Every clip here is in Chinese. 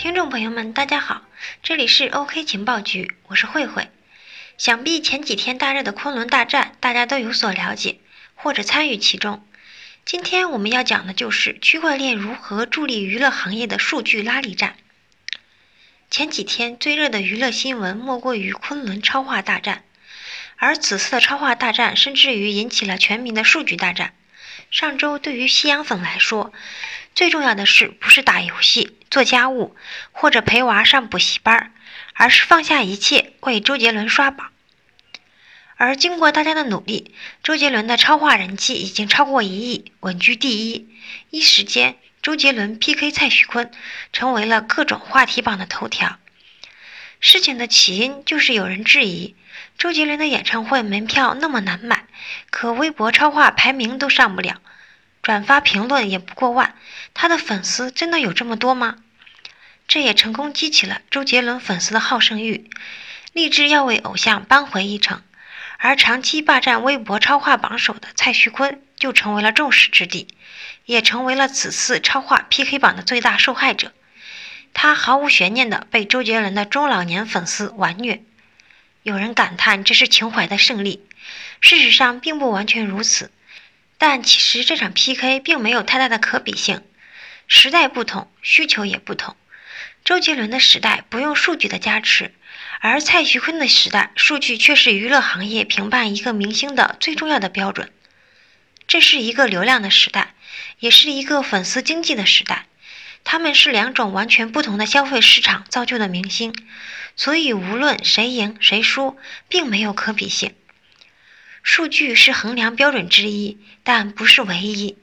听众朋友们，大家好，这里是 OK 情报局，我是慧慧。想必前几天大热的昆仑大战，大家都有所了解或者参与其中。今天我们要讲的就是区块链如何助力娱乐行业的数据拉力战。前几天最热的娱乐新闻莫过于昆仑超话大战，而此次的超话大战甚至于引起了全民的数据大战。上周对于夕阳粉来说，最重要的是不是打游戏、做家务或者陪娃上补习班，而是放下一切为周杰伦刷榜。而经过大家的努力，周杰伦的超话人气已经超过一亿，稳居第一。一时间，周杰伦 PK 蔡徐坤成为了各种话题榜的头条。事情的起因就是有人质疑，周杰伦的演唱会门票那么难买，可微博超话排名都上不了。转发评论也不过万，他的粉丝真的有这么多吗？这也成功激起了周杰伦粉丝的好胜欲，立志要为偶像扳回一城。而长期霸占微博超话榜首的蔡徐坤就成为了众矢之的，也成为了此次超话 PK 榜的最大受害者。他毫无悬念地被周杰伦的中老年粉丝玩虐。有人感叹这是情怀的胜利，事实上并不完全如此。但其实这场 PK 并没有太大的可比性，时代不同，需求也不同。周杰伦的时代不用数据的加持，而蔡徐坤的时代，数据却是娱乐行业评判一个明星的最重要的标准。这是一个流量的时代，也是一个粉丝经济的时代。他们是两种完全不同的消费市场造就的明星，所以无论谁赢谁输，并没有可比性。数据是衡量标准之一，但不是唯一。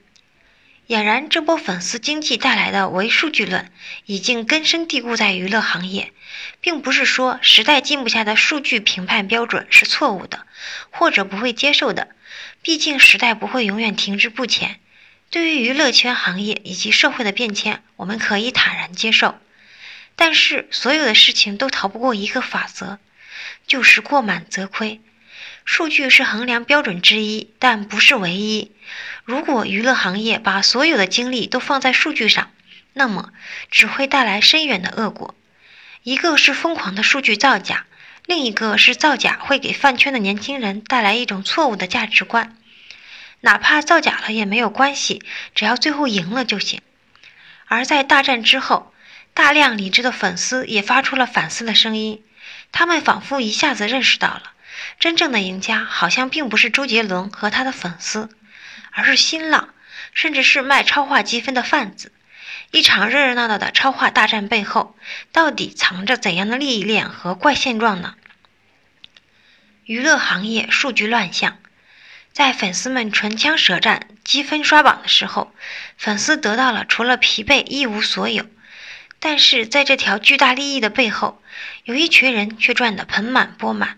俨然，这波粉丝经济带来的唯数据论已经根深蒂固在娱乐行业，并不是说时代进步下的数据评判标准是错误的，或者不会接受的。毕竟，时代不会永远停滞不前。对于娱乐圈行业以及社会的变迁，我们可以坦然接受。但是，所有的事情都逃不过一个法则，就是过满则亏。数据是衡量标准之一，但不是唯一。如果娱乐行业把所有的精力都放在数据上，那么只会带来深远的恶果。一个是疯狂的数据造假，另一个是造假会给饭圈的年轻人带来一种错误的价值观。哪怕造假了也没有关系，只要最后赢了就行。而在大战之后，大量理智的粉丝也发出了反思的声音，他们仿佛一下子认识到了。真正的赢家好像并不是周杰伦和他的粉丝，而是新浪，甚至是卖超话积分的贩子。一场热热闹闹的超话大战背后，到底藏着怎样的利益链和怪现状呢？娱乐行业数据乱象，在粉丝们唇枪舌战、积分刷榜的时候，粉丝得到了除了疲惫一无所有。但是在这条巨大利益的背后，有一群人却赚得盆满钵满。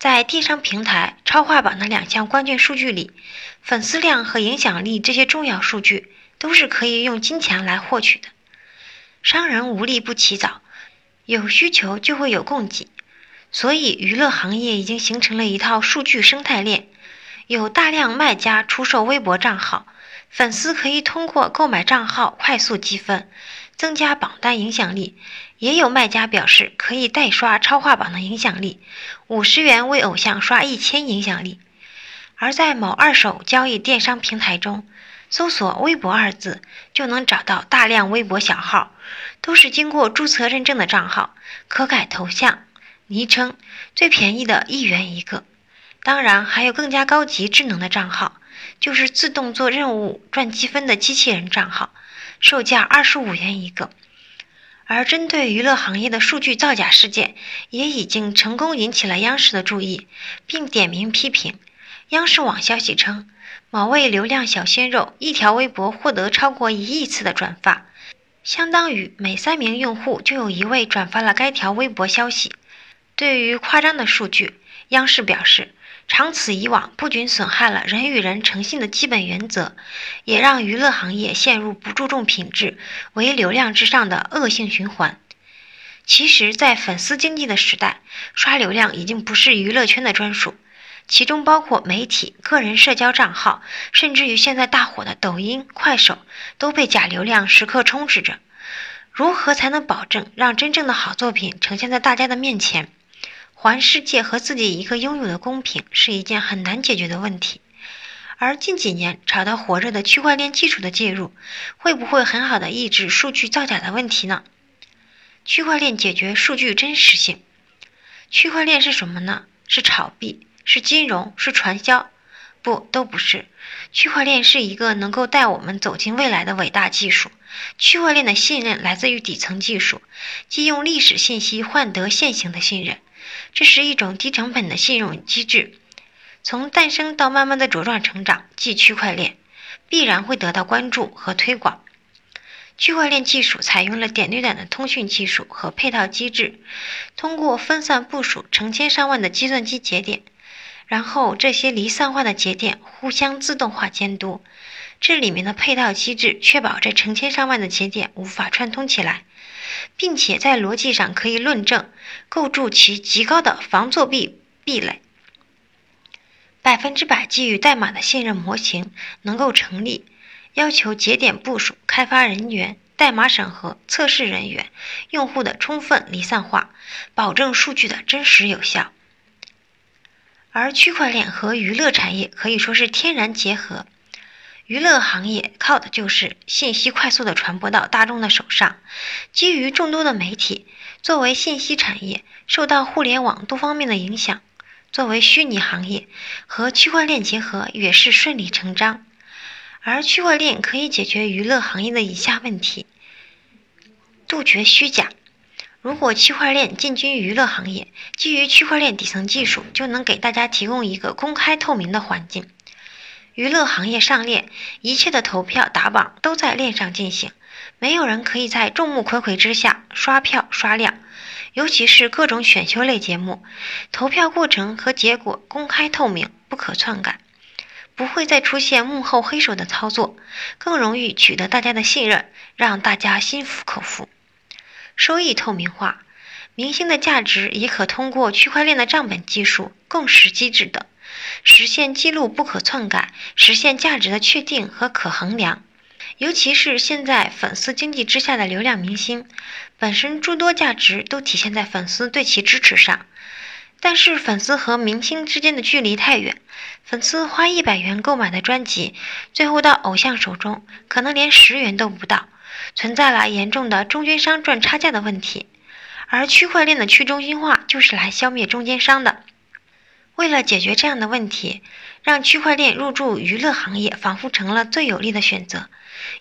在电商平台超话榜的两项关键数据里，粉丝量和影响力这些重要数据都是可以用金钱来获取的。商人无利不起早，有需求就会有供给，所以娱乐行业已经形成了一套数据生态链。有大量卖家出售微博账号，粉丝可以通过购买账号快速积分，增加榜单影响力。也有卖家表示可以代刷超话榜的影响力，五十元为偶像刷一千影响力。而在某二手交易电商平台中，搜索“微博”二字就能找到大量微博小号，都是经过注册认证的账号，可改头像、昵称，最便宜的一元一个。当然，还有更加高级智能的账号，就是自动做任务赚积分的机器人账号，售价二十五元一个。而针对娱乐行业的数据造假事件，也已经成功引起了央视的注意，并点名批评。央视网消息称，某位流量小鲜肉一条微博获得超过一亿次的转发，相当于每三名用户就有一位转发了该条微博消息。对于夸张的数据，央视表示。长此以往，不仅损害了人与人诚信的基本原则，也让娱乐行业陷入不注重品质、唯流量至上的恶性循环。其实，在粉丝经济的时代，刷流量已经不是娱乐圈的专属，其中包括媒体、个人社交账号，甚至于现在大火的抖音、快手，都被假流量时刻充斥着。如何才能保证让真正的好作品呈现在大家的面前？还世界和自己一个拥有的公平，是一件很难解决的问题。而近几年炒得火热的区块链技术的介入，会不会很好的抑制数据造假的问题呢？区块链解决数据真实性。区块链是什么呢？是炒币？是金融？是传销？不，都不是。区块链是一个能够带我们走进未来的伟大技术。区块链的信任来自于底层技术，即用历史信息换得现行的信任。这是一种低成本的信用机制。从诞生到慢慢的茁壮成长，即区块链必然会得到关注和推广。区块链技术采用了点对点的通讯技术和配套机制，通过分散部署成千上万的计算机节点，然后这些离散化的节点互相自动化监督。这里面的配套机制确保这成千上万的节点无法串通起来，并且在逻辑上可以论证，构筑其极高的防作弊壁垒。百分之百基于代码的信任模型能够成立，要求节点部署、开发人员、代码审核、测试人员、用户的充分离散化，保证数据的真实有效。而区块链和娱乐产业可以说是天然结合，娱乐行业靠的就是信息快速的传播到大众的手上，基于众多的媒体，作为信息产业，受到互联网多方面的影响。作为虚拟行业和区块链结合也是顺理成章，而区块链可以解决娱乐行业的以下问题：杜绝虚假。如果区块链进军娱乐行业，基于区块链底层技术就能给大家提供一个公开透明的环境。娱乐行业上链，一切的投票打榜都在链上进行，没有人可以在众目睽睽之下刷票刷量。尤其是各种选秀类节目，投票过程和结果公开透明，不可篡改，不会再出现幕后黑手的操作，更容易取得大家的信任，让大家心服口服。收益透明化，明星的价值也可通过区块链的账本技术、共识机制等，实现记录不可篡改，实现价值的确定和可衡量。尤其是现在粉丝经济之下的流量明星，本身诸多价值都体现在粉丝对其支持上。但是粉丝和明星之间的距离太远，粉丝花一百元购买的专辑，最后到偶像手中可能连十元都不到，存在了严重的中间商赚差价的问题。而区块链的去中心化就是来消灭中间商的。为了解决这样的问题，让区块链入驻娱乐行业仿佛成了最有利的选择。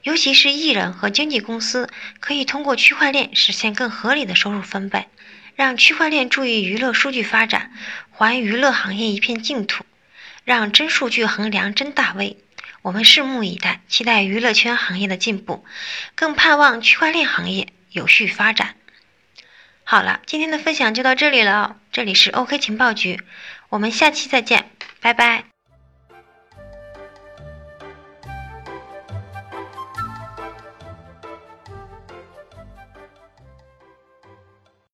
尤其是艺人和经纪公司可以通过区块链实现更合理的收入分配，让区块链注意娱乐数据发展，还娱乐行业一片净土，让真数据衡量真大 V。我们拭目以待，期待娱乐圈行业的进步，更盼望区块链行业有序发展。好了，今天的分享就到这里了，这里是 OK 情报局，我们下期再见，拜拜。